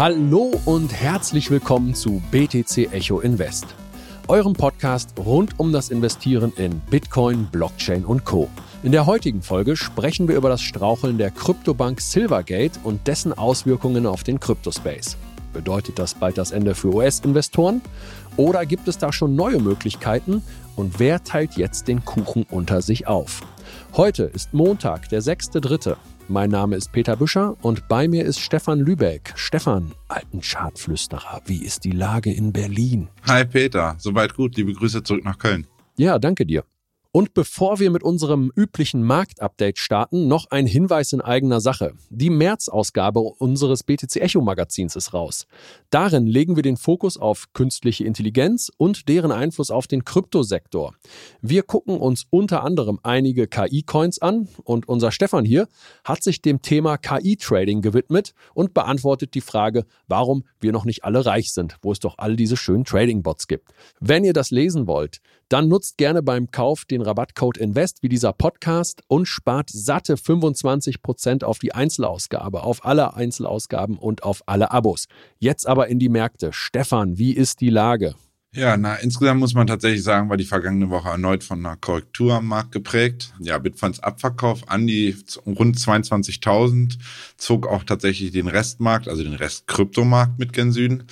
Hallo und herzlich willkommen zu BTC Echo Invest, eurem Podcast rund um das Investieren in Bitcoin, Blockchain und Co. In der heutigen Folge sprechen wir über das Straucheln der Kryptobank Silvergate und dessen Auswirkungen auf den Kryptospace. Bedeutet das bald das Ende für US-Investoren? Oder gibt es da schon neue Möglichkeiten? Und wer teilt jetzt den Kuchen unter sich auf? Heute ist Montag, der 6.3. Mein Name ist Peter Büscher und bei mir ist Stefan Lübeck. Stefan, alten Chartflüsterer, wie ist die Lage in Berlin? Hi Peter, soweit gut. Liebe Grüße zurück nach Köln. Ja, danke dir. Und bevor wir mit unserem üblichen Marktupdate starten, noch ein Hinweis in eigener Sache. Die März-Ausgabe unseres BTC Echo Magazins ist raus. Darin legen wir den Fokus auf künstliche Intelligenz und deren Einfluss auf den Kryptosektor. Wir gucken uns unter anderem einige KI-Coins an und unser Stefan hier hat sich dem Thema KI-Trading gewidmet und beantwortet die Frage, warum wir noch nicht alle reich sind, wo es doch all diese schönen Trading-Bots gibt. Wenn ihr das lesen wollt, dann nutzt gerne beim Kauf den Rabattcode INVEST wie dieser Podcast und spart satte 25% auf die Einzelausgabe, auf alle Einzelausgaben und auf alle Abos. Jetzt aber in die Märkte. Stefan, wie ist die Lage? Ja, na, insgesamt muss man tatsächlich sagen, war die vergangene Woche erneut von einer Korrektur am Markt geprägt. Ja, Bitcoins Abverkauf an die rund 22.000 zog auch tatsächlich den Restmarkt, also den Rest Kryptomarkt mit gen Süden.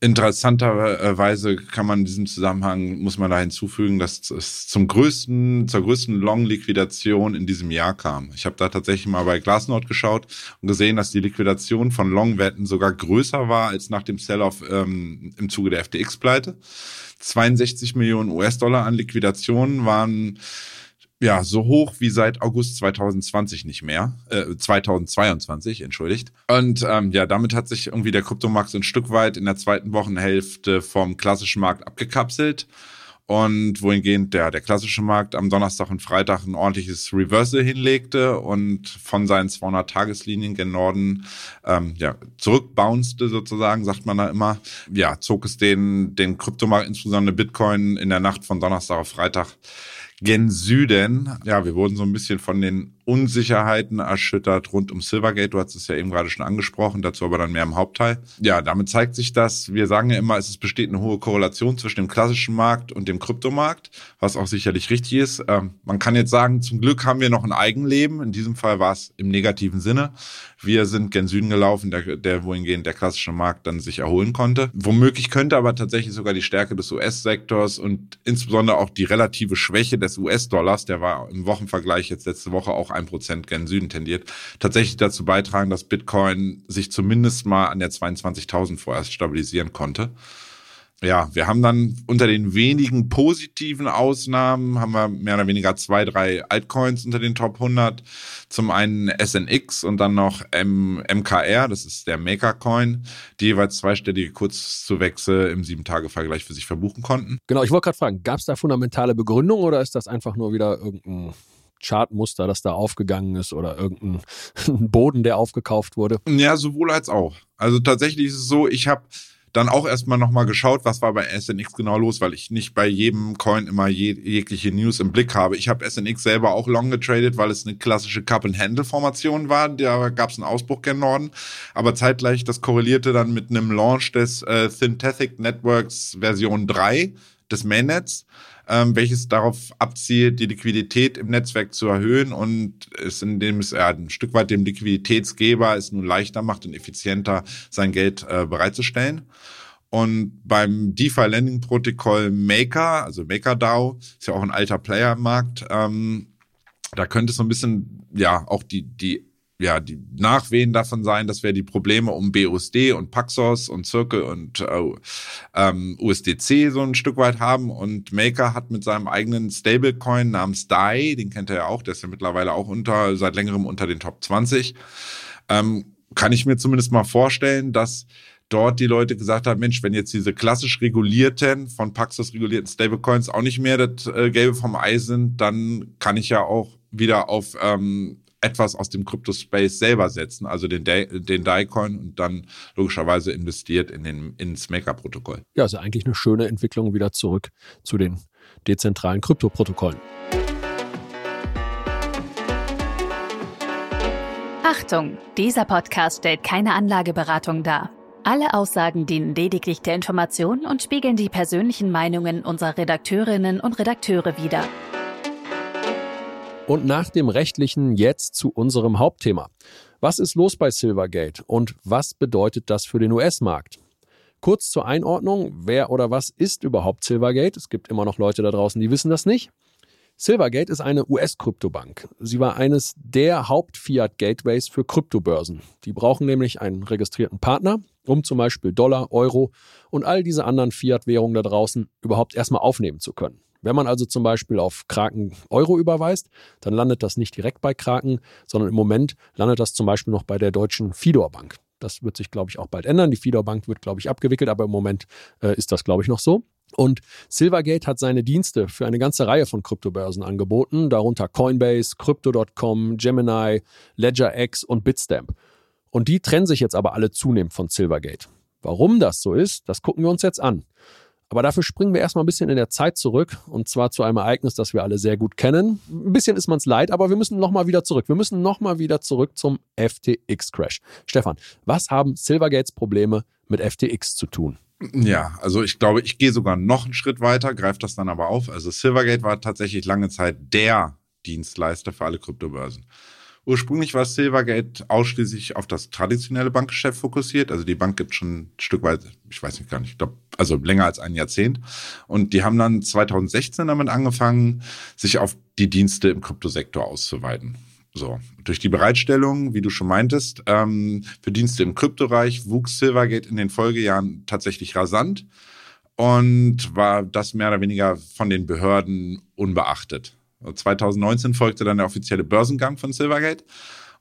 Interessanterweise kann man in diesem Zusammenhang, muss man da hinzufügen, dass es zum größten, zur größten Long-Liquidation in diesem Jahr kam. Ich habe da tatsächlich mal bei Glassnode geschaut und gesehen, dass die Liquidation von Long-Wetten sogar größer war als nach dem Sell-off ähm, im Zuge der FTX-Pleite. 62 Millionen US-Dollar an Liquidationen waren ja, so hoch wie seit August 2020 nicht mehr, äh, 2022, entschuldigt. Und ähm, ja, damit hat sich irgendwie der Kryptomarkt so ein Stück weit in der zweiten Wochenhälfte vom klassischen Markt abgekapselt. Und wohingehend der, der klassische Markt am Donnerstag und Freitag ein ordentliches Reversal hinlegte und von seinen 200-Tageslinien gen Norden ähm, ja, zurückbouncete sozusagen, sagt man da immer. Ja, zog es den, den Kryptomarkt, insbesondere Bitcoin, in der Nacht von Donnerstag auf Freitag gen Süden. Ja, wir wurden so ein bisschen von den Unsicherheiten erschüttert rund um Silvergate. Du hast es ja eben gerade schon angesprochen, dazu aber dann mehr im Hauptteil. Ja, damit zeigt sich das, wir sagen ja immer, es besteht eine hohe Korrelation zwischen dem klassischen Markt und dem Kryptomarkt, was auch sicherlich richtig ist. Ähm, man kann jetzt sagen, zum Glück haben wir noch ein Eigenleben. In diesem Fall war es im negativen Sinne. Wir sind gen Süden gelaufen, der, der wohingehend der klassische Markt dann sich erholen konnte. Womöglich könnte aber tatsächlich sogar die Stärke des US-Sektors und insbesondere auch die relative Schwäche des US-Dollars, der war im Wochenvergleich jetzt letzte Woche auch 1% gen Süden tendiert, tatsächlich dazu beitragen, dass Bitcoin sich zumindest mal an der 22.000 vorerst stabilisieren konnte ja, wir haben dann unter den wenigen positiven Ausnahmen haben wir mehr oder weniger zwei, drei Altcoins unter den Top 100. Zum einen SNX und dann noch M MKR, das ist der Maker Coin, die jeweils zweistellige Kurzzuwächse im Sieben-Tage-Vergleich für sich verbuchen konnten. Genau, ich wollte gerade fragen, gab es da fundamentale Begründung oder ist das einfach nur wieder irgendein Chartmuster, das da aufgegangen ist oder irgendein Boden, der aufgekauft wurde? Ja, sowohl als auch. Also tatsächlich ist es so, ich habe dann auch erstmal nochmal geschaut, was war bei SNX genau los, weil ich nicht bei jedem Coin immer je, jegliche News im Blick habe. Ich habe SNX selber auch long getradet, weil es eine klassische Cup-and-Handle-Formation war. Da gab es einen Ausbruch gen Norden. Aber zeitgleich, das korrelierte dann mit einem Launch des äh, Synthetic Networks Version 3 des Mainnets ähm, welches darauf abzielt, die Liquidität im Netzwerk zu erhöhen und es, indem es ja, ein Stück weit dem Liquiditätsgeber es nun leichter macht und effizienter sein Geld äh, bereitzustellen. Und beim DeFi Lending Protokoll Maker, also MakerDAO, ist ja auch ein alter Player im Markt, ähm, da könnte es so ein bisschen, ja, auch die, die ja, die Nachwehen davon sein, dass wir die Probleme um BUSD und Paxos und Circle und äh, ähm, USDC so ein Stück weit haben. Und Maker hat mit seinem eigenen Stablecoin namens DAI, den kennt er ja auch, der ist ja mittlerweile auch unter, seit längerem unter den Top 20, ähm, kann ich mir zumindest mal vorstellen, dass dort die Leute gesagt haben, Mensch, wenn jetzt diese klassisch regulierten, von Paxos regulierten Stablecoins auch nicht mehr das äh, Gelbe vom Ei sind, dann kann ich ja auch wieder auf ähm, etwas aus dem Crypto-Space selber setzen, also den, den DAI-Coin und dann logischerweise investiert in den, ins Maker-Protokoll. Ja, also eigentlich eine schöne Entwicklung wieder zurück zu den dezentralen Kryptoprotokollen. Achtung, dieser Podcast stellt keine Anlageberatung dar. Alle Aussagen dienen lediglich der Information und spiegeln die persönlichen Meinungen unserer Redakteurinnen und Redakteure wider. Und nach dem rechtlichen jetzt zu unserem Hauptthema. Was ist los bei Silvergate und was bedeutet das für den US-Markt? Kurz zur Einordnung, wer oder was ist überhaupt Silvergate? Es gibt immer noch Leute da draußen, die wissen das nicht. Silvergate ist eine US-Kryptobank. Sie war eines der Haupt-Fiat-Gateways für Kryptobörsen. Die brauchen nämlich einen registrierten Partner, um zum Beispiel Dollar, Euro und all diese anderen Fiat-Währungen da draußen überhaupt erstmal aufnehmen zu können. Wenn man also zum Beispiel auf Kraken Euro überweist, dann landet das nicht direkt bei Kraken, sondern im Moment landet das zum Beispiel noch bei der deutschen Fidor Bank. Das wird sich, glaube ich, auch bald ändern. Die Fidor Bank wird, glaube ich, abgewickelt, aber im Moment äh, ist das, glaube ich, noch so. Und Silvergate hat seine Dienste für eine ganze Reihe von Kryptobörsen angeboten, darunter Coinbase, Crypto.com, Gemini, LedgerX und Bitstamp. Und die trennen sich jetzt aber alle zunehmend von Silvergate. Warum das so ist, das gucken wir uns jetzt an. Aber dafür springen wir erstmal ein bisschen in der Zeit zurück und zwar zu einem Ereignis, das wir alle sehr gut kennen. Ein bisschen ist man es leid, aber wir müssen nochmal wieder zurück. Wir müssen nochmal wieder zurück zum FTX-Crash. Stefan, was haben Silvergates Probleme mit FTX zu tun? Ja, also ich glaube, ich gehe sogar noch einen Schritt weiter, greife das dann aber auf. Also Silvergate war tatsächlich lange Zeit der Dienstleister für alle Kryptobörsen. Ursprünglich war Silvergate ausschließlich auf das traditionelle Bankgeschäft fokussiert. Also die Bank gibt schon ein Stück weit, ich weiß nicht gar nicht, ich glaube, also länger als ein Jahrzehnt. Und die haben dann 2016 damit angefangen, sich auf die Dienste im Kryptosektor auszuweiten. So, durch die Bereitstellung, wie du schon meintest, ähm, für Dienste im Kryptoreich wuchs Silvergate in den Folgejahren tatsächlich rasant und war das mehr oder weniger von den Behörden unbeachtet. 2019 folgte dann der offizielle Börsengang von Silvergate.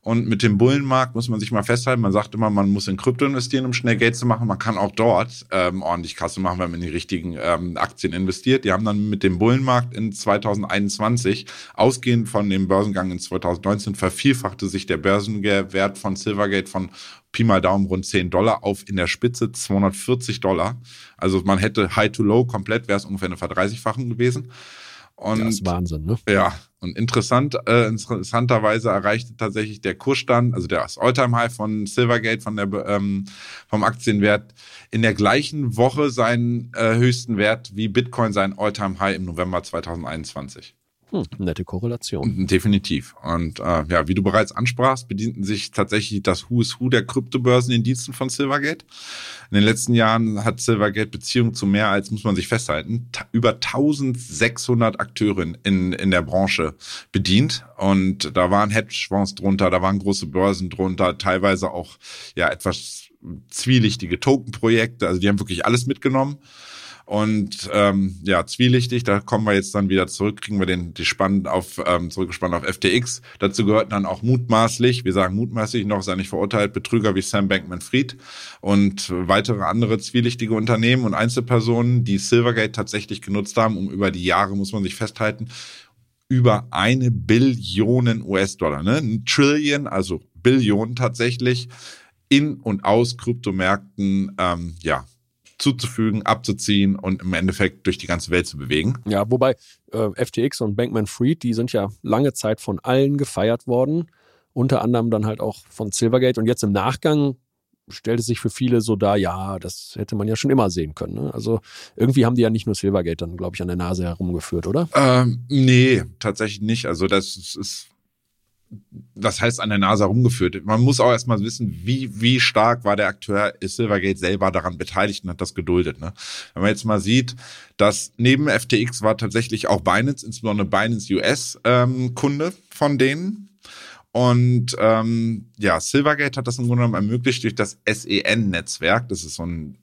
Und mit dem Bullenmarkt muss man sich mal festhalten. Man sagt immer, man muss in Krypto investieren, um schnell Geld zu machen. Man kann auch dort ähm, ordentlich Kasse machen, wenn man in die richtigen ähm, Aktien investiert. Die haben dann mit dem Bullenmarkt in 2021, ausgehend von dem Börsengang in 2019, vervielfachte sich der Börsenwert von Silvergate von Pi mal Daumen rund 10 Dollar auf in der Spitze 240 Dollar. Also man hätte High to Low komplett, wäre es ungefähr eine Verdreißigfachung gewesen. Und, das ist Wahnsinn, ne? Ja, und interessant, äh, interessanterweise erreichte tatsächlich der Kursstand, also das Alltime-High von Silvergate, von der, ähm, vom Aktienwert, in der gleichen Woche seinen äh, höchsten Wert wie Bitcoin seinen Alltime-High im November 2021. Hm, nette Korrelation. Definitiv. Und äh, ja, wie du bereits ansprachst, bedienten sich tatsächlich das Who is Who der Kryptobörsen in Diensten von Silvergate. In den letzten Jahren hat Silvergate Beziehung zu mehr als, muss man sich festhalten, über 1600 Akteure in, in der Branche bedient. Und da waren Hedgefonds drunter, da waren große Börsen drunter, teilweise auch ja etwas zwielichtige Tokenprojekte. Also die haben wirklich alles mitgenommen. Und ähm, ja, zwielichtig, da kommen wir jetzt dann wieder zurück, kriegen wir den die Spann auf ähm, zurückgespannt auf FTX. Dazu gehörten dann auch mutmaßlich, wir sagen mutmaßlich noch, sei nicht verurteilt, Betrüger wie Sam Bankman-Fried und weitere andere zwielichtige Unternehmen und Einzelpersonen, die Silvergate tatsächlich genutzt haben, um über die Jahre, muss man sich festhalten, über eine Billion US-Dollar, ne? Ein Trillion, also Billionen tatsächlich, in und aus Kryptomärkten, ähm, ja, zuzufügen, abzuziehen und im Endeffekt durch die ganze Welt zu bewegen. Ja, wobei äh, FTX und Bankman Fried, die sind ja lange Zeit von allen gefeiert worden, unter anderem dann halt auch von Silvergate und jetzt im Nachgang stellt es sich für viele so dar, ja, das hätte man ja schon immer sehen können. Ne? Also irgendwie haben die ja nicht nur Silvergate dann, glaube ich, an der Nase herumgeführt, oder? Ähm, nee, tatsächlich nicht. Also das ist das heißt an der Nase herumgeführt. Man muss auch erstmal wissen, wie, wie stark war der Akteur Silvergate selber daran beteiligt und hat das geduldet. Ne? Wenn man jetzt mal sieht, dass neben FTX war tatsächlich auch Binance, insbesondere Binance US, ähm, Kunde von denen. Und ähm, ja, Silvergate hat das im Grunde genommen ermöglicht durch das SEN-Netzwerk. Das ist so ein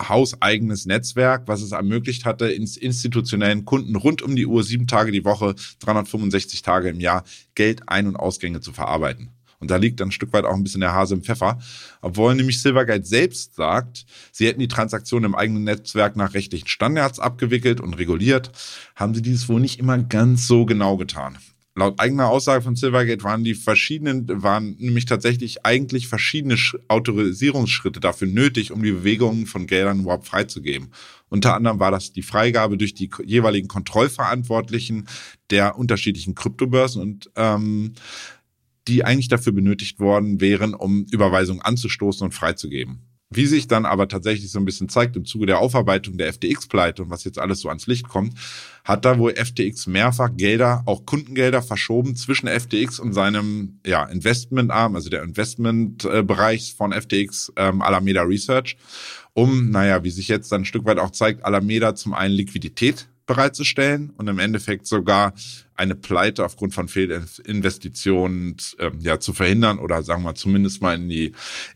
hauseigenes Netzwerk, was es ermöglicht hatte, ins institutionellen Kunden rund um die Uhr, sieben Tage die Woche, 365 Tage im Jahr Geld ein- und Ausgänge zu verarbeiten. Und da liegt dann ein Stück weit auch ein bisschen der Hase im Pfeffer. Obwohl nämlich Silvergate selbst sagt, sie hätten die Transaktion im eigenen Netzwerk nach rechtlichen Standards abgewickelt und reguliert, haben sie dieses wohl nicht immer ganz so genau getan. Laut eigener Aussage von Silvergate waren die verschiedenen, waren nämlich tatsächlich eigentlich verschiedene Autorisierungsschritte dafür nötig, um die Bewegungen von Geldern überhaupt freizugeben. Unter anderem war das die Freigabe durch die jeweiligen Kontrollverantwortlichen der unterschiedlichen Kryptobörsen und ähm, die eigentlich dafür benötigt worden wären, um Überweisungen anzustoßen und freizugeben. Wie sich dann aber tatsächlich so ein bisschen zeigt im Zuge der Aufarbeitung der FTX-Pleite und was jetzt alles so ans Licht kommt, hat da wohl FTX mehrfach Gelder, auch Kundengelder verschoben zwischen FTX und seinem ja, Investmentarm, also der Investmentbereich von FTX, ähm, Alameda Research, um, naja, wie sich jetzt dann ein Stück weit auch zeigt, Alameda zum einen Liquidität bereitzustellen und im Endeffekt sogar eine Pleite aufgrund von Fehlinvestitionen ähm, ja zu verhindern oder sagen wir zumindest mal in die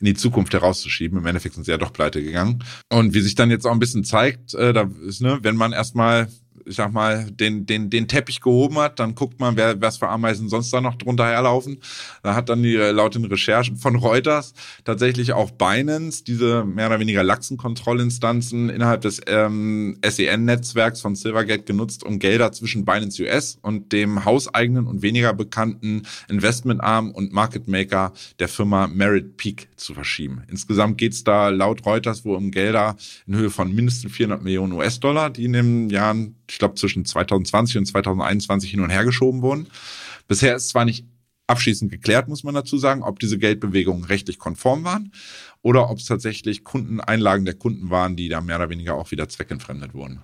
in die Zukunft herauszuschieben. Im Endeffekt sind sie ja doch pleite gegangen. Und wie sich dann jetzt auch ein bisschen zeigt, äh, da ist ne, wenn man erstmal ich sag mal, den, den, den Teppich gehoben hat, dann guckt man, wer, was für Ameisen sonst da noch drunter herlaufen. Da hat dann die, laut den Recherchen von Reuters tatsächlich auch Binance, diese mehr oder weniger laxen Kontrollinstanzen innerhalb des ähm, SEN-Netzwerks von Silvergate genutzt, um Gelder zwischen Binance US und dem hauseigenen und weniger bekannten Investmentarm und Market Maker der Firma Merit Peak zu verschieben. Insgesamt geht's da laut Reuters wohl um Gelder in Höhe von mindestens 400 Millionen US-Dollar, die in den Jahren ich glaube, zwischen 2020 und 2021 hin und her geschoben wurden. Bisher ist zwar nicht abschließend geklärt, muss man dazu sagen, ob diese Geldbewegungen rechtlich konform waren oder ob es tatsächlich Kundeneinlagen der Kunden waren, die da mehr oder weniger auch wieder zweckentfremdet wurden.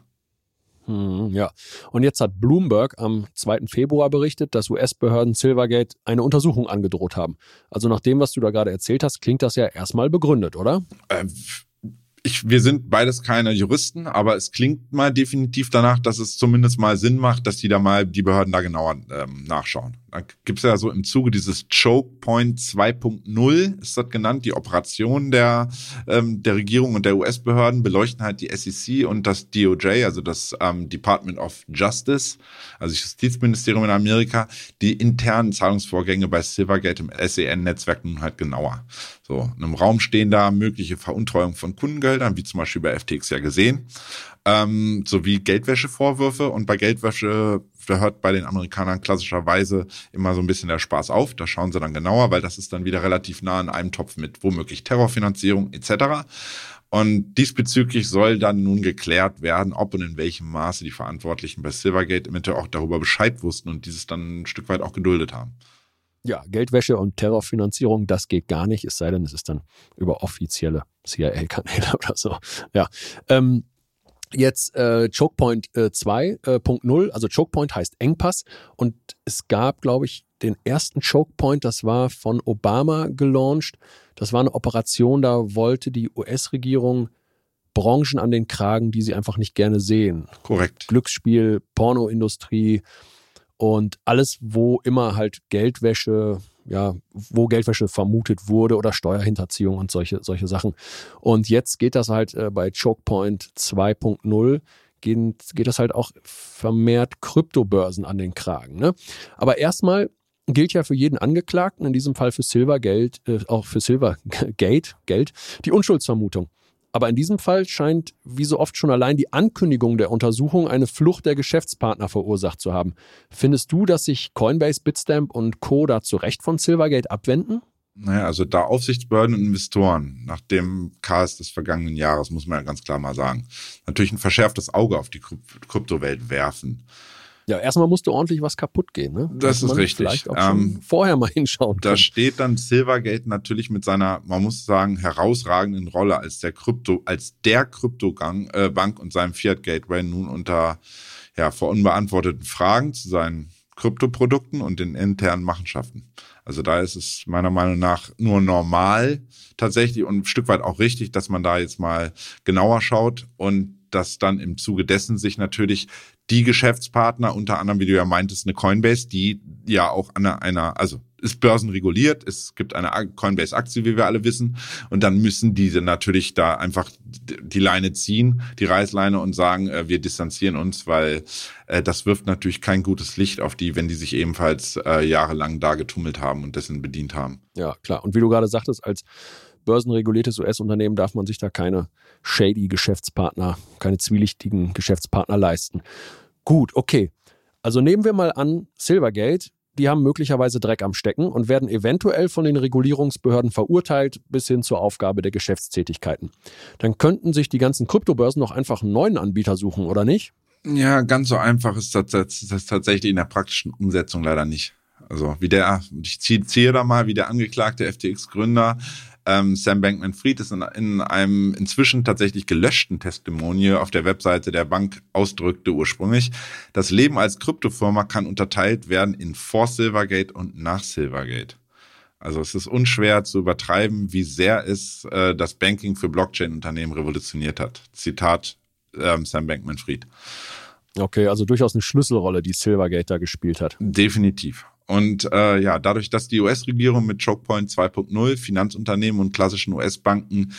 Hm, ja, und jetzt hat Bloomberg am 2. Februar berichtet, dass US-Behörden Silvergate eine Untersuchung angedroht haben. Also nach dem, was du da gerade erzählt hast, klingt das ja erstmal begründet, oder? Äh, ich, wir sind beides keine Juristen, aber es klingt mal definitiv danach, dass es zumindest mal Sinn macht, dass die da mal die Behörden da genauer ähm, nachschauen. Da gibt es ja so im Zuge dieses Choke Point 2.0, ist das genannt, die Operation der, ähm, der Regierung und der US-Behörden beleuchten halt die SEC und das DOJ, also das ähm, Department of Justice, also Justizministerium in Amerika, die internen Zahlungsvorgänge bei Silvergate im SEN-Netzwerk nun halt genauer. So, in einem Raum stehen da mögliche Veruntreuung von Kundengeldern, wie zum Beispiel bei FTX ja gesehen, ähm, sowie Geldwäschevorwürfe. Und bei Geldwäsche da hört bei den Amerikanern klassischerweise immer so ein bisschen der Spaß auf. Da schauen sie dann genauer, weil das ist dann wieder relativ nah in einem Topf mit womöglich Terrorfinanzierung etc. Und diesbezüglich soll dann nun geklärt werden, ob und in welchem Maße die Verantwortlichen bei Silvergate eventuell auch darüber Bescheid wussten und dieses dann ein Stück weit auch geduldet haben. Ja, Geldwäsche und Terrorfinanzierung, das geht gar nicht, es sei denn, es ist dann über offizielle CIA-Kanäle oder so. Ja. Ähm, jetzt äh, Chokepoint äh, 2.0, äh, also Chokepoint heißt Engpass und es gab, glaube ich, den ersten Chokepoint, das war von Obama gelauncht. Das war eine Operation, da wollte die US-Regierung Branchen an den Kragen, die sie einfach nicht gerne sehen. Korrekt. Glücksspiel, Pornoindustrie, und alles, wo immer halt Geldwäsche, ja, wo Geldwäsche vermutet wurde oder Steuerhinterziehung und solche, solche Sachen. Und jetzt geht das halt äh, bei Chokepoint 2.0 geht, geht das halt auch vermehrt Kryptobörsen an den Kragen. Ne? Aber erstmal gilt ja für jeden Angeklagten, in diesem Fall für Silvergate, äh, auch für Silvergate, Geld, die Unschuldsvermutung. Aber in diesem Fall scheint, wie so oft schon allein die Ankündigung der Untersuchung eine Flucht der Geschäftspartner verursacht zu haben. Findest du, dass sich Coinbase, Bitstamp und Co. da zu Recht von Silvergate abwenden? Naja, also da Aufsichtsbehörden und Investoren nach dem Chaos des vergangenen Jahres, muss man ja ganz klar mal sagen, natürlich ein verschärftes Auge auf die Kryptowelt werfen. Ja, erstmal musste ordentlich was kaputt gehen. Ne? Das ist richtig. Vielleicht auch ähm, vorher mal hinschauen. Da steht dann Silvergate natürlich mit seiner, man muss sagen, herausragenden Rolle als der Krypto, als der Kryptobank äh, Bank und seinem Fiat Gateway nun unter ja vor unbeantworteten Fragen zu seinen Kryptoprodukten und den internen Machenschaften. Also da ist es meiner Meinung nach nur normal tatsächlich und ein Stück weit auch richtig, dass man da jetzt mal genauer schaut und dass dann im Zuge dessen sich natürlich die Geschäftspartner, unter anderem, wie du ja meintest, eine Coinbase, die ja auch an einer, also ist börsenreguliert, es gibt eine Coinbase-Aktie, wie wir alle wissen, und dann müssen diese natürlich da einfach die Leine ziehen, die Reißleine und sagen, äh, wir distanzieren uns, weil äh, das wirft natürlich kein gutes Licht auf die, wenn die sich ebenfalls äh, jahrelang da getummelt haben und dessen bedient haben. Ja, klar. Und wie du gerade sagtest, als börsenreguliertes US-Unternehmen darf man sich da keine shady Geschäftspartner, keine zwielichtigen Geschäftspartner leisten. Gut, okay. Also nehmen wir mal an, Silvergate, die haben möglicherweise Dreck am Stecken und werden eventuell von den Regulierungsbehörden verurteilt bis hin zur Aufgabe der Geschäftstätigkeiten. Dann könnten sich die ganzen Kryptobörsen noch einfach einen neuen Anbieter suchen, oder nicht? Ja, ganz so einfach ist das, das tatsächlich in der praktischen Umsetzung leider nicht. Also wie der, ich ziehe da mal, wie der angeklagte FTX-Gründer Ähm, Sam Bankman-Fried ist in, in, einem inzwischen tatsächlich gelöschten Testimonial auf der Webseite der Bank ausdrückte ursprünglich, das Leben als Kryptofirma kann unterteilt werden in vor Silvergate und nach Silvergate. Also es ist unschwer zu übertreiben, wie sehr es äh, das Banking für Blockchain-Unternehmen revolutioniert hat. Zitat ähm, Sam Bankman-Fried. Okay, also durchaus eine Schlüsselrolle, die Silvergate da gespielt hat. Definitiv. Und äh, ja, dadurch, dass die US-Regierung mit Chokepoint 2.0 Finanzunternehmen und klassischen US-Banken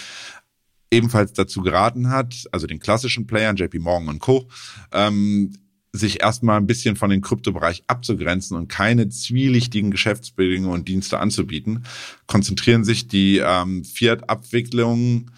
ebenfalls dazu geraten hat, also den klassischen Playern, JP Morgan und Co., ähm, sich erstmal ein bisschen von dem Kryptobereich abzugrenzen und keine zwielichtigen Geschäftsbedingungen und Dienste anzubieten, konzentrieren sich die ähm, Fiat-Abwicklungen,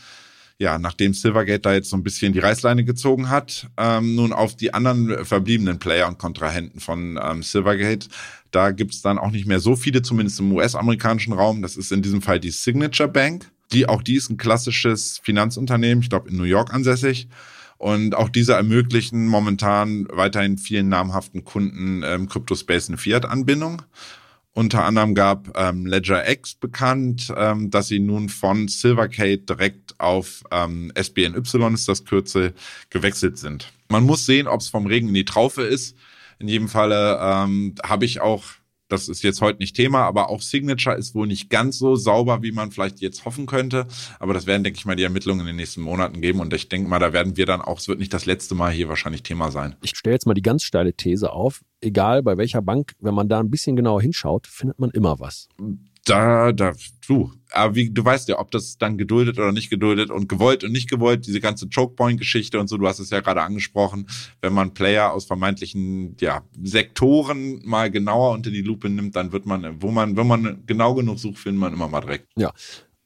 ja, nachdem Silvergate da jetzt so ein bisschen die Reißleine gezogen hat, ähm, nun auf die anderen verbliebenen Player und Kontrahenten von ähm, Silvergate. Da gibt's dann auch nicht mehr so viele, zumindest im US-amerikanischen Raum. Das ist in diesem Fall die Signature Bank. Die, auch die ist ein klassisches Finanzunternehmen, ich glaube in New York ansässig. Und auch diese ermöglichen momentan weiterhin vielen namhaften Kunden im Crypto-Space eine Fiat-Anbindung. Unter anderem gab ähm, Ledger X bekannt, ähm, dass sie nun von Silvergate direkt auf ähm, SBNY ist das Kürzel gewechselt sind. Man muss sehen, ob es vom Regen in die Traufe ist. In jedem Falle ähm, habe ich auch das ist jetzt heute nicht Thema, aber auch Signature ist wohl nicht ganz so sauber, wie man vielleicht jetzt hoffen könnte. Aber das werden, denke ich mal, die Ermittlungen in den nächsten Monaten geben. Und ich denke mal, da werden wir dann auch, es wird nicht das letzte Mal hier wahrscheinlich Thema sein. Ich stelle jetzt mal die ganz steile These auf. Egal bei welcher Bank, wenn man da ein bisschen genauer hinschaut, findet man immer was. Da, da, du. Aber wie, du weißt ja, ob das dann geduldet oder nicht geduldet und gewollt und nicht gewollt, diese ganze Chokepoint-Geschichte und so, du hast es ja gerade angesprochen, wenn man Player aus vermeintlichen, ja, Sektoren mal genauer unter die Lupe nimmt, dann wird man, wo man, wenn man genau genug sucht, findet man immer mal direkt. Ja.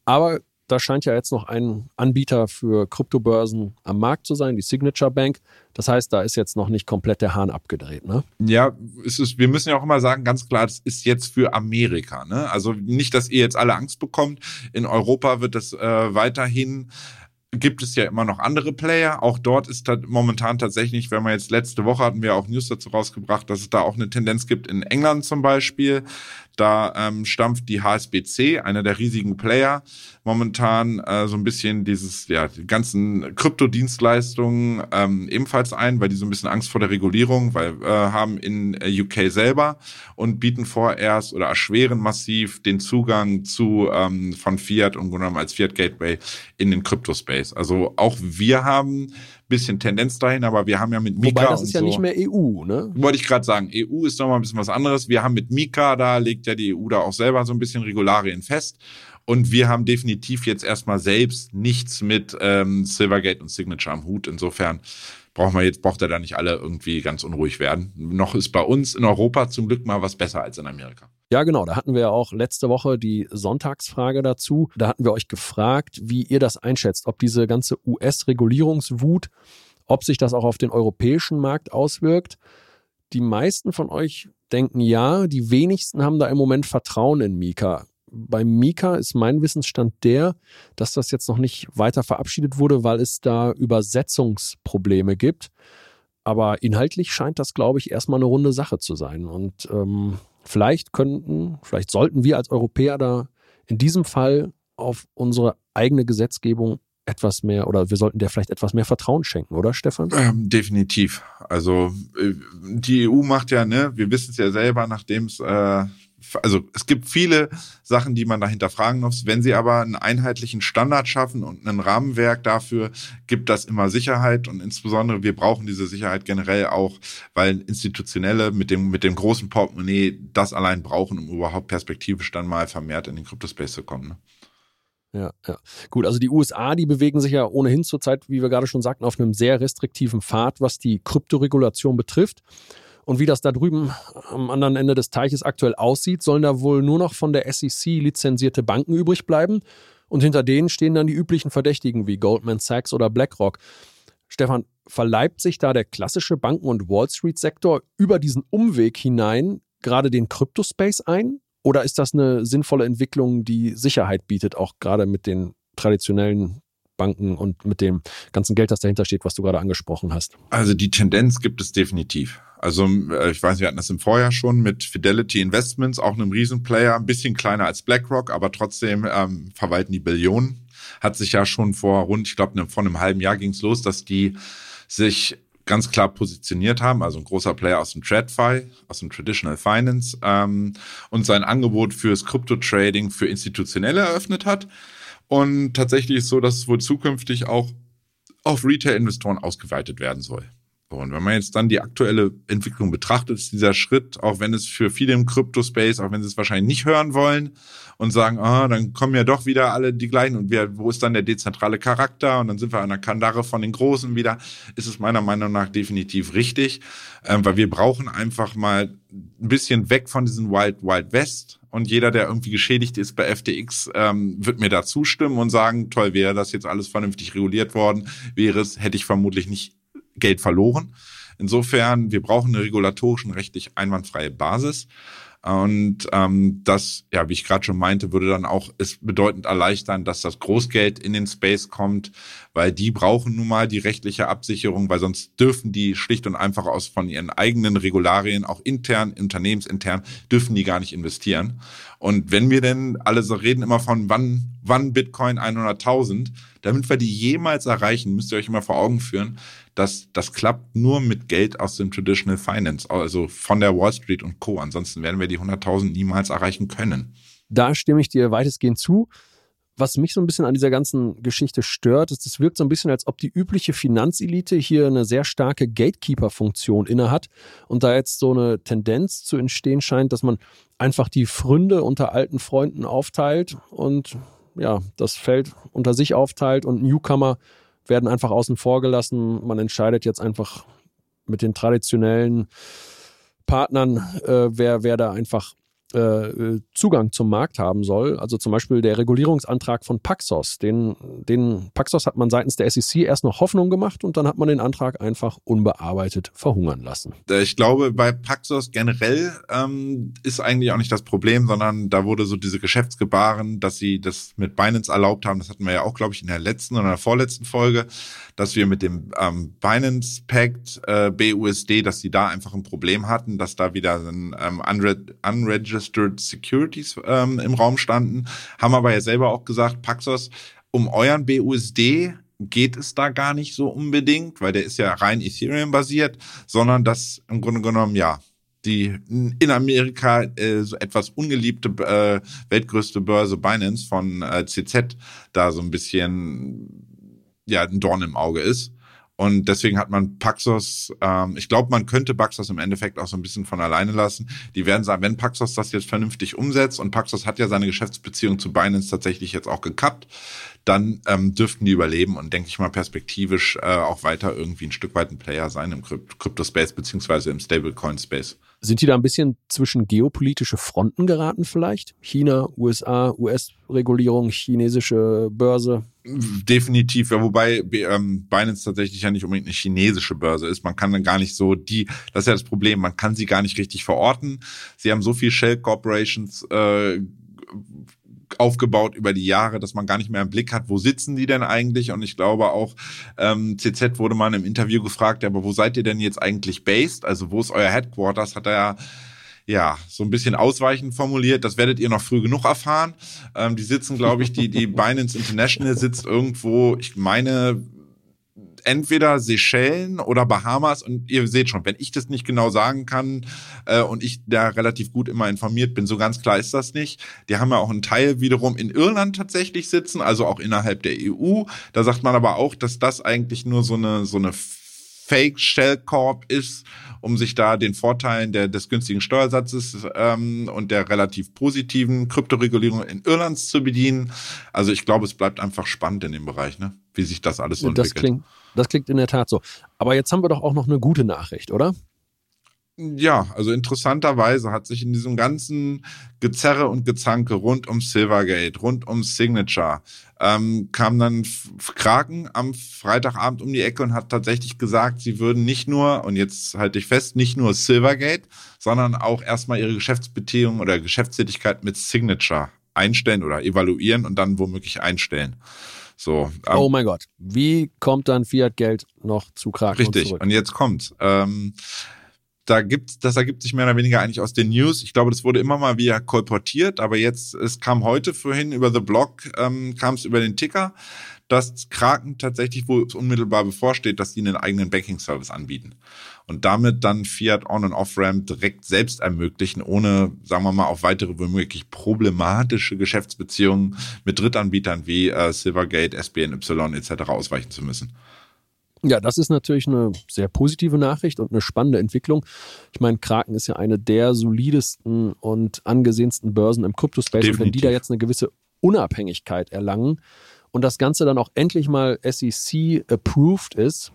Aber da scheint ja jetzt noch ein Anbieter für Kryptobörsen am Markt zu sein, die Signature Bank. Das heißt, da ist jetzt noch nicht komplett der Hahn abgedreht, ne? Ja, es ist, wir müssen ja auch immer sagen, ganz klar, das ist jetzt für Amerika, ne? Also nicht, dass ihr jetzt alle Angst bekommt. In Europa wird das äh, weiterhin gibt es ja immer noch andere Player. Auch dort ist momentan tatsächlich, wenn man jetzt letzte Woche hatten wir auch News dazu rausgebracht, dass es da auch eine Tendenz gibt in England zum Beispiel, da ähm, stampft die HSBC, einer der riesigen Player, momentan äh, so ein bisschen dieses, ja, die ganzen Kryptodienstleistungen ähm, ebenfalls ein, weil die so ein bisschen Angst vor der Regulierung, weil äh, haben in äh, UK selber und bieten vorerst oder erschweren massiv den Zugang zu ähm, von Fiat und genommen als Fiat Gateway in den Kryptospace. Also auch wir haben bisschen Tendenz dahin, aber wir haben ja mit Mika. Wobei das ist ja so, nicht mehr EU, ne? Wollte ich gerade sagen, EU ist nochmal ein bisschen was anderes. Wir haben mit Mika, da legt ja die EU da auch selber so ein bisschen Regularien fest. Und wir haben definitiv jetzt erstmal selbst nichts mit ähm, Silvergate und Signature am Hut. Insofern brauchen wir jetzt, braucht er da nicht alle irgendwie ganz unruhig werden. Noch ist bei uns in Europa zum Glück mal was besser als in Amerika. Ja, genau. Da hatten wir ja auch letzte Woche die Sonntagsfrage dazu. Da hatten wir euch gefragt, wie ihr das einschätzt, ob diese ganze US-Regulierungswut, ob sich das auch auf den europäischen Markt auswirkt. Die meisten von euch denken ja, die wenigsten haben da im Moment Vertrauen in Mika. Bei Mika ist mein Wissensstand der, dass das jetzt noch nicht weiter verabschiedet wurde, weil es da Übersetzungsprobleme gibt. Aber inhaltlich scheint das, glaube ich, erstmal eine runde Sache zu sein. Und ähm, vielleicht könnten, vielleicht sollten wir als Europäer da in diesem Fall auf unsere eigene Gesetzgebung etwas mehr oder wir sollten der vielleicht etwas mehr Vertrauen schenken, oder Stefan? Ähm, definitiv. Also äh, die EU macht ja, ne, wir wissen es ja selber, nachdem es äh, also es gibt viele Sachen, die man dahinter fragen muss. Wenn sie aber einen einheitlichen Standard schaffen und ein Rahmenwerk dafür, gibt das immer Sicherheit und insbesondere wir brauchen diese Sicherheit generell auch, weil institutionelle mit dem mit dem großen Portemonnaie das allein brauchen, um überhaupt perspektivisch dann mal vermehrt in den Cryptospace zu kommen. Ne? Ja, ja. Gut, also die USA, die bewegen sich ja ohnehin zurzeit, wie wir gerade schon sagten, auf einem sehr restriktiven Pfad, was die Kryptoregulation betrifft. Und wie das da drüben am anderen Ende des Teiches aktuell aussieht, sollen da wohl nur noch von der SEC lizenzierte Banken übrig bleiben. Und hinter denen stehen dann die üblichen Verdächtigen wie Goldman Sachs oder BlackRock. Stefan, verleibt sich da der klassische Banken- und Wall Street-Sektor über diesen Umweg hinein gerade den Kryptospace ein? Oder ist das eine sinnvolle Entwicklung, die Sicherheit bietet, auch gerade mit den traditionellen Banken und mit dem ganzen Geld, das dahinter steht, was du gerade angesprochen hast? Also die Tendenz gibt es definitiv. Also äh, ich weiß, wir hatten das im Vorjahr schon mit Fidelity Investments, auch einem Riesenplayer, ein bisschen kleiner als BlackRock, aber trotzdem ähm, verwalten die Billionen. Hat sich ja schon vor rund, ich glaube, vor einem halben Jahr ging es los, dass die sich ganz klar positioniert haben, also ein großer Player aus dem TradFi, aus dem Traditional Finance ähm, und sein Angebot fürs Krypto-Trading für Institutionelle eröffnet hat. Und tatsächlich ist so, dass es wohl zukünftig auch auf Retail-Investoren ausgeweitet werden soll. Und wenn man jetzt dann die aktuelle Entwicklung betrachtet, ist dieser Schritt, auch wenn es für viele im Crypto-Space, auch wenn sie es wahrscheinlich nicht hören wollen und sagen, ah, dann kommen ja doch wieder alle die gleichen und wer, wo ist dann der dezentrale Charakter? Und dann sind wir an der Kandare von den Großen wieder, ist es meiner Meinung nach definitiv richtig, ähm, weil wir brauchen einfach mal ein bisschen weg von diesem Wild Wild West und jeder, der irgendwie geschädigt ist bei FTX, ähm, wird mir da zustimmen und sagen, toll, wäre das jetzt alles vernünftig reguliert worden, wäre es, hätte ich vermutlich nicht Geld verloren. Insofern, wir brauchen eine regulatorischen rechtlich einwandfreie Basis. Und ähm, das, ja, wie ich gerade schon meinte, würde dann auch es bedeutend erleichtern, dass das Großgeld in den Space kommt, weil die brauchen nun mal die rechtliche Absicherung, weil sonst dürfen die schlicht und einfach aus von ihren eigenen Regularien, auch intern, unternehmensintern, dürfen die gar nicht investieren. Und wenn wir denn alle so reden immer von wann, wann Bitcoin 100.000, damit wir die jemals erreichen, müsst ihr euch immer vor Augen führen, dass das klappt nur mit Geld aus dem Traditional Finance, also von der Wall Street und Co. Ansonsten werden wir die 100.000 niemals erreichen können. Da stimme ich dir weitestgehend zu. Was mich so ein bisschen an dieser ganzen Geschichte stört, ist, es wirkt so ein bisschen, als ob die übliche Finanzelite hier eine sehr starke Gatekeeper-Funktion innehat und da jetzt so eine Tendenz zu entstehen scheint, dass man einfach die Fründe unter alten Freunden aufteilt und ja, das Feld unter sich aufteilt und Newcomer werden einfach außen vor gelassen. Man entscheidet jetzt einfach mit den traditionellen Partnern, äh, wer, wer da einfach äh, Zugang zum Markt haben soll. Also zum Beispiel der Regulierungsantrag von Paxos. Den, den Paxos hat man seitens der SEC erst noch Hoffnung gemacht und dann hat man den Antrag einfach unbearbeitet verhungern lassen. Äh, ich glaube, bei Paxos generell ähm, ist eigentlich auch nicht das Problem, sondern da wurde so diese Geschäftsgebaren, dass sie das mit Binance erlaubt haben. Das hatten wir ja auch, glaube ich, in der letzten oder der vorletzten Folge, dass wir mit dem ähm, Binance Pact äh, BUSD, dass sie da einfach ein Problem hatten, dass da wieder ein ähm, unregistered Unregistered Securities ähm, im Raum standen, haben aber ja selber auch gesagt, Paxos, um euren BUSD geht es da gar nicht so unbedingt, weil der ist ja rein Ethereum basiert, sondern das im Grunde genommen, ja, die in Amerika äh, so etwas ungeliebte äh, weltgrößte Börse Binance von äh, CZ da so ein bisschen ja ein Dorn im Auge ist. Und deswegen hat man Paxos, ähm, ich glaube, man könnte Paxos im Endeffekt auch so ein bisschen von alleine lassen. Die werden sagen, wenn Paxos das jetzt vernünftig umsetzt und Paxos hat ja seine Geschäftsbeziehung zu Binance tatsächlich jetzt auch gekappt, dann ähm, dürften die überleben und denke ich mal perspektivisch äh, auch weiter irgendwie ein Stück weit ein Player sein im Crypto-Space beziehungsweise im Stablecoin-Space. Sind die da ein bisschen zwischen geopolitische Fronten geraten vielleicht? China, USA, US-Regulierung, chinesische Börse? Definitiv, ja, wobei ähm, Binance tatsächlich ja nicht unbedingt eine chinesische Börse ist. Man kann dann gar nicht so die, das ist ja das Problem, man kann sie gar nicht richtig verorten. Sie haben so viel Shell Corporations äh, aufgebaut über die Jahre, dass man gar nicht mehr im Blick hat, wo sitzen die denn eigentlich? Und ich glaube auch, ähm, CZ wurde mal im Interview gefragt, aber wo seid ihr denn jetzt eigentlich based? Also wo ist euer Headquarters? Hat er ja ja, so ein bisschen ausweichend formuliert. Das werdet ihr noch früh genug erfahren. Ähm, die sitzen, glaube ich, die, die Binance International sitzt irgendwo, ich meine, entweder Seychellen oder Bahamas. Und ihr seht schon, wenn ich das nicht genau sagen kann äh, und ich da relativ gut immer informiert bin, so ganz klar ist das nicht. Die haben ja auch einen Teil wiederum in Irland tatsächlich sitzen, also auch innerhalb der EU. Da sagt man aber auch, dass das eigentlich nur so eine, so eine Fake Shell Corp ist, um sich da den Vorteilen der, des günstigen Steuersatzes ähm, und der relativ positiven Kryptoregulierung in Irland zu bedienen. Also ich glaube, es bleibt einfach spannend in dem Bereich, ne? wie sich das alles so das entwickelt. Klingt, das klingt in der Tat so. Aber jetzt haben wir doch auch noch eine gute Nachricht, oder? Ja, also interessanterweise hat sich in diesem ganzen Gezerre und Gezanke rund um Silvergate, rund um Signature, ähm, kam dann Kraken am Freitagabend um die Ecke und hat tatsächlich gesagt, sie würden nicht nur, und jetzt halte ich fest, nicht nur Silvergate, sondern auch erstmal ihre Geschäftsbeziehung oder Geschäftstätigkeit mit Signature einstellen oder evaluieren und dann womöglich einstellen. So, ähm, oh mein Gott, wie kommt dann Fiat-Geld noch zu Kraken Richtig, und, und jetzt kommt's. Ähm, da gibt, das ergibt sich mehr oder weniger eigentlich aus den News. Ich glaube, das wurde immer mal wieder kolportiert, aber jetzt, es kam heute vorhin über The Blog, ähm, kam es über den Ticker, dass Kraken tatsächlich, wo es unmittelbar bevorsteht, dass die einen eigenen Banking-Service anbieten. Und damit dann Fiat On- und Off-Ramp direkt selbst ermöglichen, ohne, sagen wir mal, auf weitere womöglich problematische Geschäftsbeziehungen mit Drittanbietern wie äh, Silvergate, SBNY etc. ausweichen zu müssen. Ja, das ist natürlich eine sehr positive Nachricht und eine spannende Entwicklung. Ich meine, Kraken ist ja eine der solidesten und angesehensten Börsen im Kryptospace. Und wenn die da jetzt eine gewisse Unabhängigkeit erlangen und das Ganze dann auch endlich mal SEC-approved ist,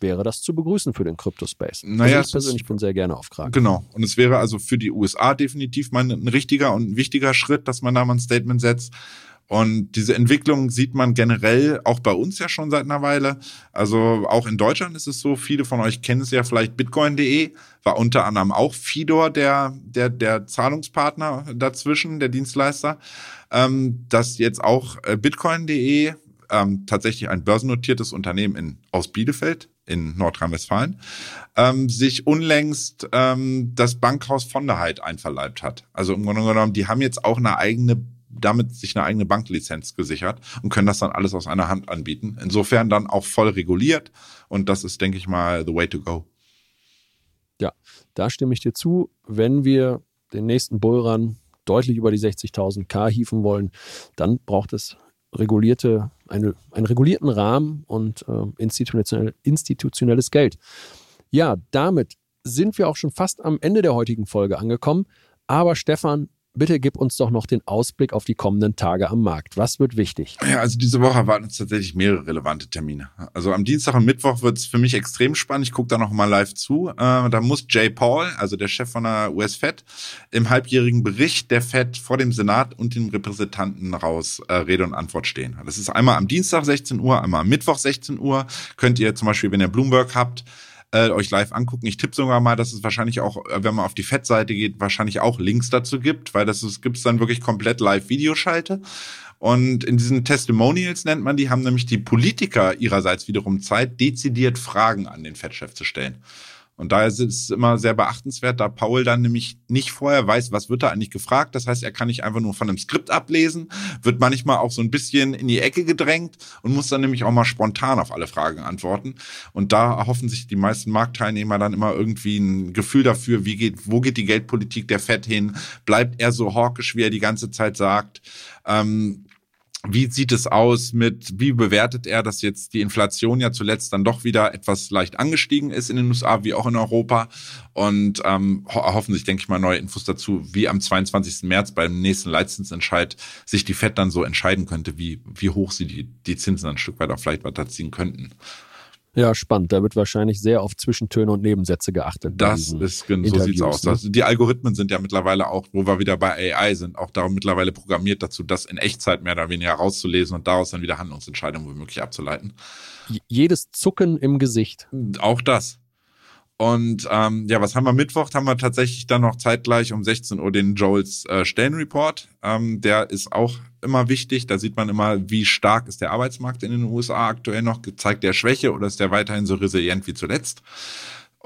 wäre das zu begrüßen für den Kryptospace. Naja, also ich persönlich bin sehr gerne auf Kraken. Genau. Und es wäre also für die USA definitiv mal ein richtiger und ein wichtiger Schritt, dass man da mal ein Statement setzt. Und diese Entwicklung sieht man generell auch bei uns ja schon seit einer Weile. Also auch in Deutschland ist es so, viele von euch kennen es ja vielleicht bitcoin.de, war unter anderem auch Fidor der, der, der Zahlungspartner dazwischen, der Dienstleister, ähm, dass jetzt auch äh, bitcoin.de ähm, tatsächlich ein börsennotiertes Unternehmen in, aus Bielefeld in Nordrhein-Westfalen, ähm, sich unlängst ähm, das Bankhaus von der Heid einverleibt hat. Also im Grunde genommen, die haben jetzt auch eine eigene damit sich eine eigene Banklizenz gesichert und können das dann alles aus einer Hand anbieten. Insofern dann auch voll reguliert und das ist, denke ich mal, the way to go. Ja, da stimme ich dir zu. Wenn wir den nächsten Bullrun deutlich über die 60.000 K hieven wollen, dann braucht es regulierte, eine, einen regulierten Rahmen und äh, institutionell, institutionelles Geld. Ja, damit sind wir auch schon fast am Ende der heutigen Folge angekommen. Aber Stefan, bitte gib uns doch noch den Ausblick auf die kommenden Tage am Markt. Was wird wichtig? Ja, also diese Woche erwarten uns tatsächlich mehrere relevante Termine. Also am Dienstag und Mittwoch wird es für mich extrem spannend. Ich gucke da noch mal live zu. Äh, da muss Jay Paul, also der Chef von der US Fed, im halbjährigen Bericht der Fed vor dem Senat und den Repräsentanten raus äh, Rede und Antwort stehen. Das ist einmal am Dienstag 16 Uhr, einmal am Mittwoch 16 Uhr. Könnt ihr zum Beispiel, wenn ihr Bloomberg habt, äh, euch live angucken. Ich tippe sogar mal, dass es wahrscheinlich auch, äh, wenn man auf die Fett-Seite geht, wahrscheinlich auch Links dazu gibt, weil das gibt es dann wirklich komplett live Videoschalte. Und in diesen Testimonials nennt man die, haben nämlich die Politiker ihrerseits wiederum Zeit, dezidiert Fragen an den Fettchef zu stellen. Und daher ist es immer sehr beachtenswert, da Paul dann nämlich nicht vorher weiß, was wird da eigentlich gefragt. Das heißt, er kann nicht einfach nur von einem Skript ablesen, wird manchmal auch so ein bisschen in die Ecke gedrängt und muss dann nämlich auch mal spontan auf alle Fragen antworten. Und da erhoffen sich die meisten Marktteilnehmer dann immer irgendwie ein Gefühl dafür, wie geht, wo geht die Geldpolitik der Fed hin? Bleibt er so hawkisch, wie er die ganze Zeit sagt? Ähm, wie sieht es aus mit, wie bewertet er, dass jetzt die Inflation ja zuletzt dann doch wieder etwas leicht angestiegen ist in den USA wie auch in Europa? Und ähm, erhoffen sich, denke ich mal, neue Infos dazu, wie am 22. März beim nächsten Leitzinsentscheid sich die FED dann so entscheiden könnte, wie, wie hoch sie die, die Zinsen ein Stück weiter vielleicht weiterziehen könnten. Ja, spannend. Da wird wahrscheinlich sehr auf Zwischentöne und Nebensätze geachtet. Das ist, so sieht's aus. Ne? Das, die Algorithmen sind ja mittlerweile auch, wo wir wieder bei AI sind, auch darum mittlerweile programmiert dazu, das in Echtzeit mehr oder weniger rauszulesen und daraus dann wieder Handlungsentscheidungen womöglich abzuleiten. Jedes Zucken im Gesicht. Auch das. Und ähm, ja, was haben wir Mittwoch? Haben wir tatsächlich dann noch zeitgleich um 16 Uhr den Joels äh, Stellenreport. Ähm, der ist auch immer wichtig. Da sieht man immer, wie stark ist der Arbeitsmarkt in den USA aktuell noch. Zeigt der Schwäche oder ist der weiterhin so resilient wie zuletzt?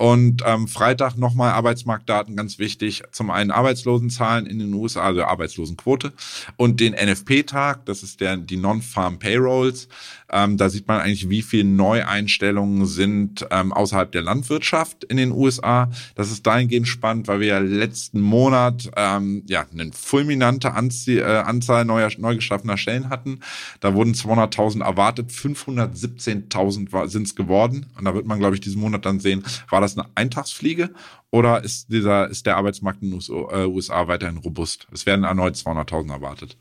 Und ähm, Freitag nochmal Arbeitsmarktdaten, ganz wichtig. Zum einen Arbeitslosenzahlen in den USA, also Arbeitslosenquote. Und den NFP-Tag, das ist der, die Non-Farm Payrolls. Ähm, da sieht man eigentlich, wie viele Neueinstellungen sind ähm, außerhalb der Landwirtschaft in den USA. Das ist dahingehend spannend, weil wir ja letzten Monat ähm, ja eine fulminante Anzie äh, Anzahl neuer, neu geschaffener Stellen hatten. Da wurden 200.000 erwartet, 517.000 sind es geworden. Und da wird man, glaube ich, diesen Monat dann sehen, war das eine Eintagsfliege oder ist dieser, ist der Arbeitsmarkt in den USA äh, weiterhin robust? Es werden erneut 200.000 erwartet.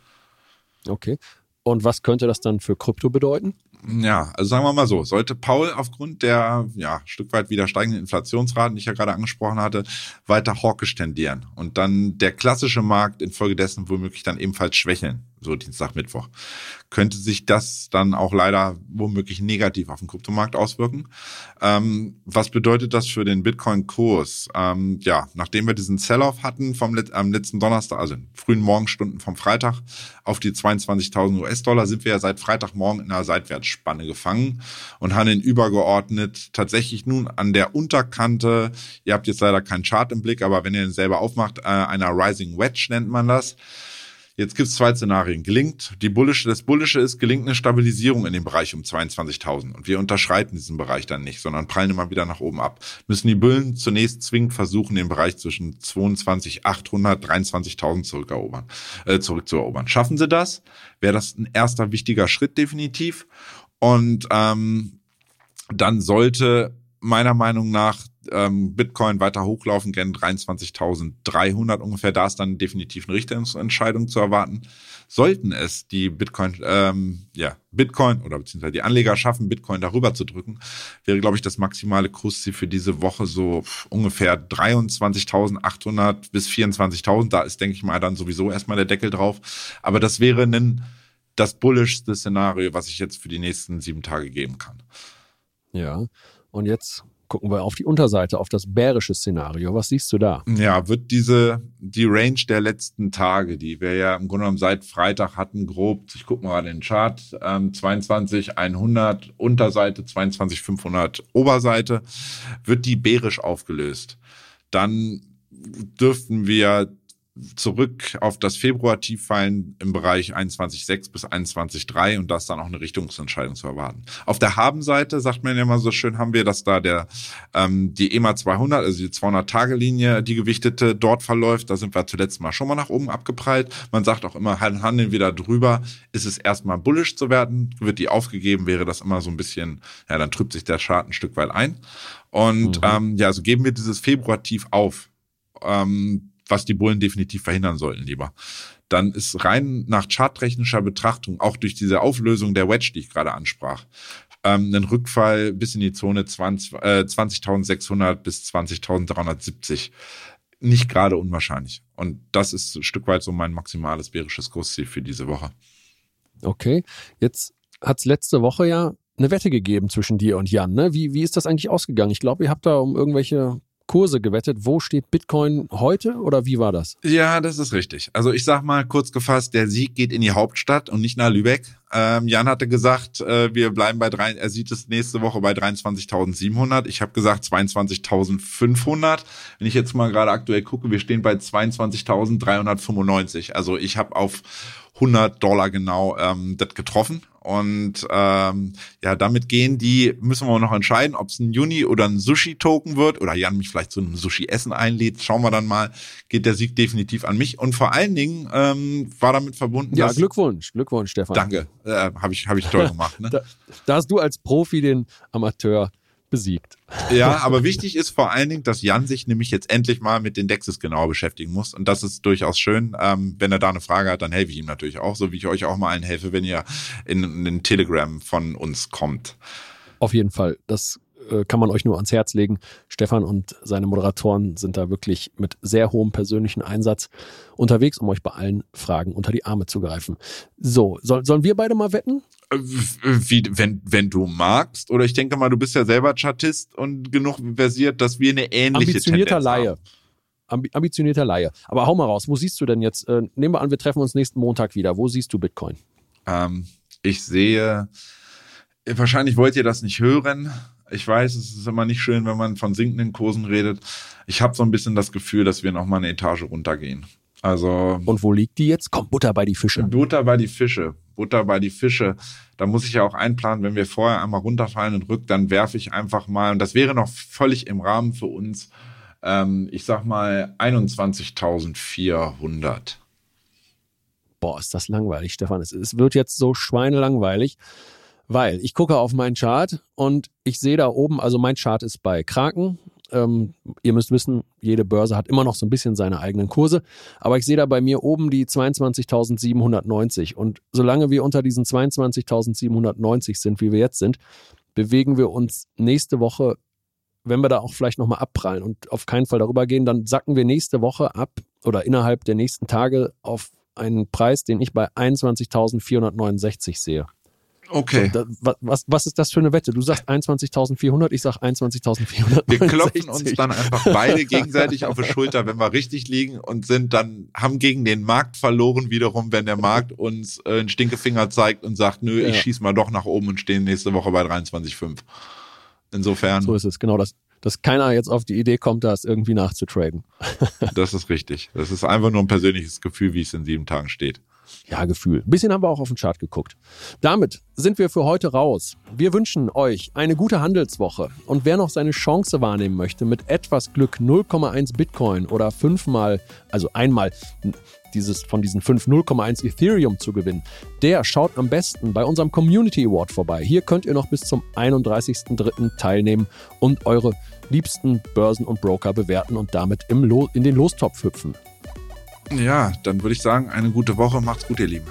Okay. Und was könnte das dann für Krypto bedeuten? Ja, also sagen wir mal so, sollte Paul aufgrund der ja Stück weit wieder steigenden Inflationsraten, die ich ja gerade angesprochen hatte, weiter hawkisch tendieren und dann der klassische Markt infolgedessen womöglich dann ebenfalls schwächeln, so Dienstag, Mittwoch, könnte sich das dann auch leider womöglich negativ auf den Kryptomarkt auswirken. Ähm, was bedeutet das für den Bitcoin-Kurs? Ähm, ja, nachdem wir diesen Sell-off hatten vom am letzten Donnerstag, also in frühen Morgenstunden vom Freitag auf die 22.000 US-Dollar, sind wir ja seit Freitagmorgen in einer Seitwärtsspanne gefangen und handeln übergeordnet tatsächlich nun an der Unterkante. Ihr habt jetzt leider keinen Chart im Blick, aber wenn ihr den selber aufmacht, äh, einer Rising Wedge nennt man das. Jetzt gibt es zwei Szenarien. Gelingt, die Bullische, das Bullische ist, gelingt eine Stabilisierung in dem Bereich um 22.000. Und wir unterschreiten diesen Bereich dann nicht, sondern prallen immer wieder nach oben ab. Müssen die Bullen zunächst zwingend versuchen, den Bereich zwischen 22.800, 23.000 zurückerobern, äh, zurückzuerobern. Schaffen sie das? Wäre das ein erster wichtiger Schritt definitiv. Und ähm, dann sollte meiner Meinung nach ähm, Bitcoin weiter hochlaufen, gern 23.300 ungefähr. Da ist dann definitiv eine Richtungsentscheidung zu erwarten. Sollten es die Bitcoin, ähm, ja, Bitcoin oder beziehungsweise die Anleger schaffen, Bitcoin darüber zu drücken, wäre, glaube ich, das maximale Kursziel für diese Woche so ungefähr 23.800 bis 24.000. Da ist, denke ich mal, dann sowieso erstmal der Deckel drauf. Aber das wäre ein, das bullischste Szenario, was ich jetzt für die nächsten sieben Tage geben kann. Ja, und jetzt gucken wir auf die Unterseite, auf das bärische Szenario. Was siehst du da? Ja, wird diese, die Range der letzten Tage, die wir ja im Grunde genommen seit Freitag hatten, grob, ich gucke mal den Chart, ähm, 22.100 Unterseite, 22.500 Oberseite, wird die bärisch aufgelöst. Dann dürften wir zurück auf das Februar-Tief fallen im Bereich 21,6 bis 21,3 und da ist dann auch eine Richtungsentscheidung zu erwarten. Auf der Habenseite sagt man ja immer so schön, haben wir, dass da der ähm, die EMA 200, also die 200-Tage-Linie, die gewichtete, dort verläuft. Da sind wir zuletzt mal schon mal nach oben abgeprallt. Man sagt auch immer, handeln wir da drüber, ist es erstmal bullish zu werden, wird die aufgegeben, wäre das immer so ein bisschen, ja, dann trübt sich der Chart ein Stück weit ein. Und mhm. ähm, ja, so geben wir dieses Februar-Tief auf. Ähm, was die Bullen definitiv verhindern sollten lieber. Dann ist rein nach charttechnischer Betrachtung, auch durch diese Auflösung der Wedge, die ich gerade ansprach, ähm, ein Rückfall bis in die Zone 20, äh, 20.600 bis 20.370 nicht gerade unwahrscheinlich. Und das ist ein Stück weit so mein maximales bärisches Kursziel für diese Woche. Okay, jetzt hat es letzte Woche ja eine Wette gegeben zwischen dir und Jan. Ne? Wie, wie ist das eigentlich ausgegangen? Ich glaube, ihr habt da um irgendwelche Kurse gewettet. Wo steht Bitcoin heute oder wie war das? Ja, das ist richtig. Also ich sag mal kurz gefasst, der Sieg geht in die Hauptstadt und nicht nach Lübeck. Ähm, Jan hatte gesagt, äh, wir bleiben bei drei, er sieht es nächste Woche bei 23.700. Ich habe gesagt 22.500. Wenn ich jetzt mal gerade aktuell gucke, wir stehen bei 22.395. Also ich habe auf 100 Dollar genau ähm, das getroffen. Und ähm, ja, damit gehen die, müssen wir noch entscheiden, ob es ein Juni oder ein Sushi-Token wird oder Jan mich vielleicht zu einem Sushi-Essen einlädt. Schauen wir dann mal, geht der Sieg definitiv an mich. Und vor allen Dingen ähm, war damit verbunden. Ja, Glückwunsch, Glückwunsch, Stefan. Danke, äh, habe ich, hab ich toll gemacht. Ne? da, da hast du als Profi den Amateur besiegt. Ja, aber wichtig ist vor allen Dingen, dass Jan sich nämlich jetzt endlich mal mit den Dexes genauer beschäftigen muss. Und das ist durchaus schön. Ähm, wenn er da eine Frage hat, dann helfe ich ihm natürlich auch, so wie ich euch auch mal allen helfe, wenn ihr in, in den Telegram von uns kommt. Auf jeden Fall. Das äh, kann man euch nur ans Herz legen. Stefan und seine Moderatoren sind da wirklich mit sehr hohem persönlichen Einsatz unterwegs, um euch bei allen Fragen unter die Arme zu greifen. So, soll, sollen wir beide mal wetten? Wie, wenn, wenn du magst. Oder ich denke mal, du bist ja selber Chartist und genug versiert, dass wir eine ähnliche Ambitionierter Tendenz Laie. haben. Ambi ambitionierter Laie. Aber hau mal raus, wo siehst du denn jetzt? Äh, nehmen wir an, wir treffen uns nächsten Montag wieder. Wo siehst du Bitcoin? Ähm, ich sehe, wahrscheinlich wollt ihr das nicht hören. Ich weiß, es ist immer nicht schön, wenn man von sinkenden Kursen redet. Ich habe so ein bisschen das Gefühl, dass wir noch mal eine Etage runtergehen. Also Und wo liegt die jetzt? Komm, Butter bei die Fische. Butter bei die Fische. Butter bei die Fische. Da muss ich ja auch einplanen, wenn wir vorher einmal runterfallen und rück, dann werfe ich einfach mal, und das wäre noch völlig im Rahmen für uns, ähm, ich sag mal 21.400. Boah, ist das langweilig, Stefan. Es, es wird jetzt so schweinelangweilig, weil ich gucke auf meinen Chart und ich sehe da oben, also mein Chart ist bei Kraken. Ähm, ihr müsst wissen, jede Börse hat immer noch so ein bisschen seine eigenen Kurse. Aber ich sehe da bei mir oben die 22.790. Und solange wir unter diesen 22.790 sind, wie wir jetzt sind, bewegen wir uns nächste Woche, wenn wir da auch vielleicht nochmal abprallen und auf keinen Fall darüber gehen, dann sacken wir nächste Woche ab oder innerhalb der nächsten Tage auf einen Preis, den ich bei 21.469 sehe. Okay. So, da, was, was ist das für eine Wette? Du sagst 21.400, ich sag 21.400. Wir klopfen uns dann einfach beide gegenseitig auf die Schulter, wenn wir richtig liegen und sind dann, haben gegen den Markt verloren wiederum, wenn der Markt uns äh, einen Stinkefinger zeigt und sagt, nö, Ja. ich schieß mal doch nach oben und stehe nächste Woche bei 23,5. Insofern, So ist es, genau das. Dass keiner jetzt auf die Idee kommt, das irgendwie nachzutraden. das ist richtig. Das ist einfach nur ein persönliches Gefühl, wie es in sieben Tagen steht. Ja, Gefühl. Ein bisschen haben wir auch auf den Chart geguckt. Damit sind wir für heute raus. Wir wünschen euch eine gute Handelswoche. Und wer noch seine Chance wahrnehmen möchte, mit etwas Glück 0,1 Bitcoin oder fünfmal, also einmal dieses, von diesen 5 0,1 Ethereum zu gewinnen, der schaut am besten bei unserem Community Award vorbei. Hier könnt ihr noch bis zum 31.03. teilnehmen und eure liebsten Börsen und Broker bewerten und damit im in den Lostopf hüpfen. Ja, dann würde ich sagen, eine gute Woche. Macht's gut, ihr Lieben.